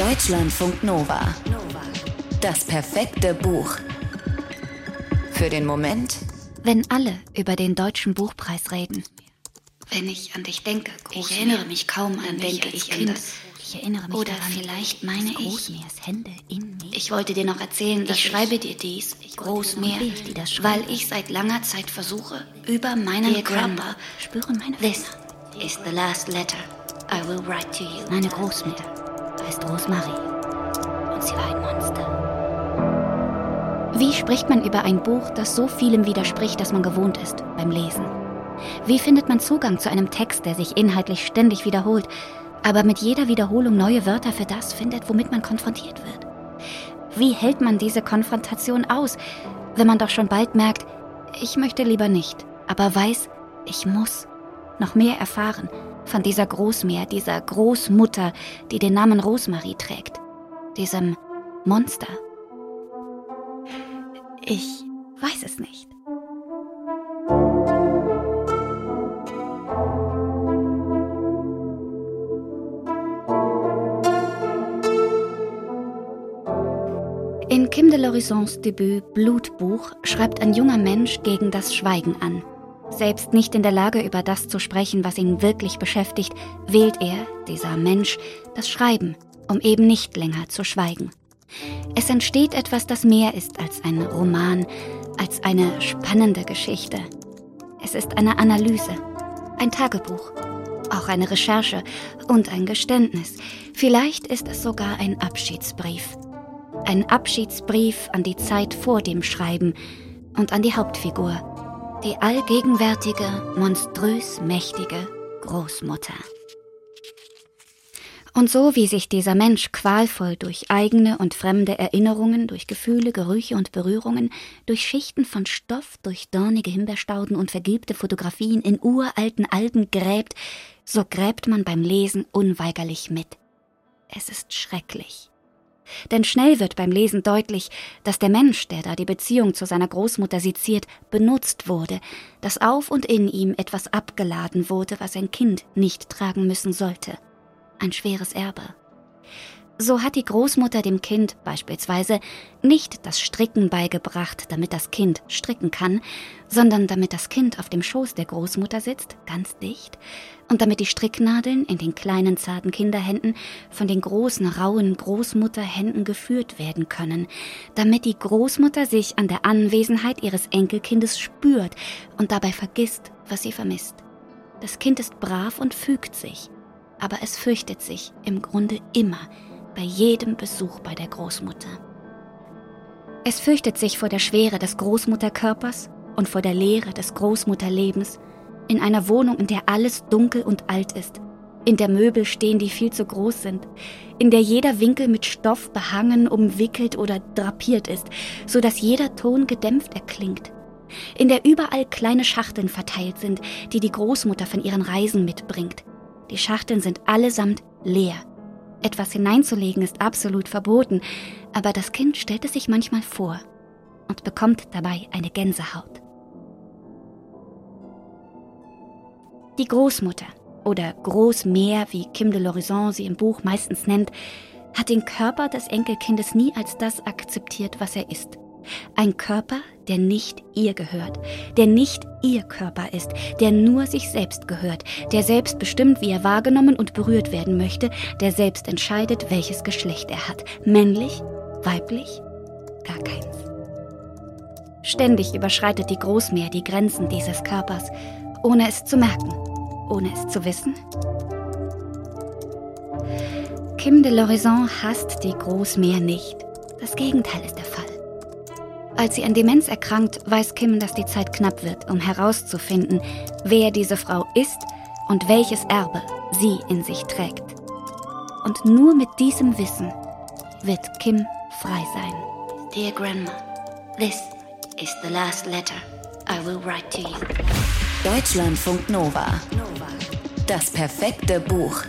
Deutschlandfunk Nova. Das perfekte Buch. Für den Moment, wenn alle über den deutschen Buchpreis reden. Wenn ich an dich denke, ich erinnere mich kaum an denke ich das. Ich erinnere mich Oder daran, vielleicht meine ich. Großmeers Hände in mir. Ich wollte dir noch erzählen, dass ich schreibe dir dies, Großmeer, will ich dir das schreiben. weil ich seit langer Zeit versuche, über meinen Dear Körper. Spüren meine This is the last letter I will write to you. Meine Großmutter heißt Rosemarie. Und sie war ein Monster. Wie spricht man über ein Buch, das so vielem widerspricht, dass man gewohnt ist beim Lesen? Wie findet man Zugang zu einem Text, der sich inhaltlich ständig wiederholt, aber mit jeder Wiederholung neue Wörter für das findet, womit man konfrontiert wird? Wie hält man diese Konfrontation aus, wenn man doch schon bald merkt, ich möchte lieber nicht, aber weiß, ich muss noch mehr erfahren von dieser Großmeer, dieser Großmutter, die den Namen Rosemarie trägt, diesem Monster? Ich weiß es nicht. In Kim de l'Horizons Debüt Blutbuch schreibt ein junger Mensch gegen das Schweigen an. Selbst nicht in der Lage, über das zu sprechen, was ihn wirklich beschäftigt, wählt er, dieser Mensch, das Schreiben, um eben nicht länger zu schweigen. Es entsteht etwas, das mehr ist als ein Roman, als eine spannende Geschichte. Es ist eine Analyse, ein Tagebuch, auch eine Recherche und ein Geständnis. Vielleicht ist es sogar ein Abschiedsbrief. Ein Abschiedsbrief an die Zeit vor dem Schreiben und an die Hauptfigur, die allgegenwärtige, monströs mächtige Großmutter. Und so wie sich dieser Mensch qualvoll durch eigene und fremde Erinnerungen, durch Gefühle, Gerüche und Berührungen, durch Schichten von Stoff, durch dornige Himbeerstauden und vergilbte Fotografien in uralten Alben gräbt, so gräbt man beim Lesen unweigerlich mit. Es ist schrecklich. Denn schnell wird beim Lesen deutlich, dass der Mensch, der da die Beziehung zu seiner Großmutter seziert, benutzt wurde, dass auf und in ihm etwas abgeladen wurde, was ein Kind nicht tragen müssen sollte. Ein schweres Erbe. So hat die Großmutter dem Kind beispielsweise nicht das Stricken beigebracht, damit das Kind stricken kann, sondern damit das Kind auf dem Schoß der Großmutter sitzt, ganz dicht, und damit die Stricknadeln in den kleinen zarten Kinderhänden von den großen rauen Großmutterhänden geführt werden können, damit die Großmutter sich an der Anwesenheit ihres Enkelkindes spürt und dabei vergisst, was sie vermisst. Das Kind ist brav und fügt sich, aber es fürchtet sich im Grunde immer bei jedem Besuch bei der Großmutter. Es fürchtet sich vor der Schwere des Großmutterkörpers und vor der Leere des Großmutterlebens in einer Wohnung, in der alles dunkel und alt ist, in der Möbel stehen, die viel zu groß sind, in der jeder Winkel mit Stoff behangen, umwickelt oder drapiert ist, so dass jeder Ton gedämpft erklingt, in der überall kleine Schachteln verteilt sind, die die Großmutter von ihren Reisen mitbringt. Die Schachteln sind allesamt leer. Etwas hineinzulegen ist absolut verboten, aber das Kind stellt es sich manchmal vor und bekommt dabei eine Gänsehaut. Die Großmutter oder Großmeer, wie Kim de l'Horizon sie im Buch meistens nennt, hat den Körper des Enkelkindes nie als das akzeptiert, was er ist. Ein Körper, der nicht ihr gehört, der nicht ihr Körper ist, der nur sich selbst gehört, der selbst bestimmt, wie er wahrgenommen und berührt werden möchte, der selbst entscheidet, welches Geschlecht er hat. Männlich, weiblich, gar keins. Ständig überschreitet die Großmeer die Grenzen dieses Körpers, ohne es zu merken, ohne es zu wissen. Kim de l'Horizon hasst die Großmeer nicht. Das Gegenteil ist der Fall. Als sie an Demenz erkrankt, weiß Kim, dass die Zeit knapp wird, um herauszufinden, wer diese Frau ist und welches Erbe sie in sich trägt. Und nur mit diesem Wissen wird Kim frei sein. Dear Grandma, this is the last letter I will write to you. Deutschlandfunk Nova. Das perfekte Buch.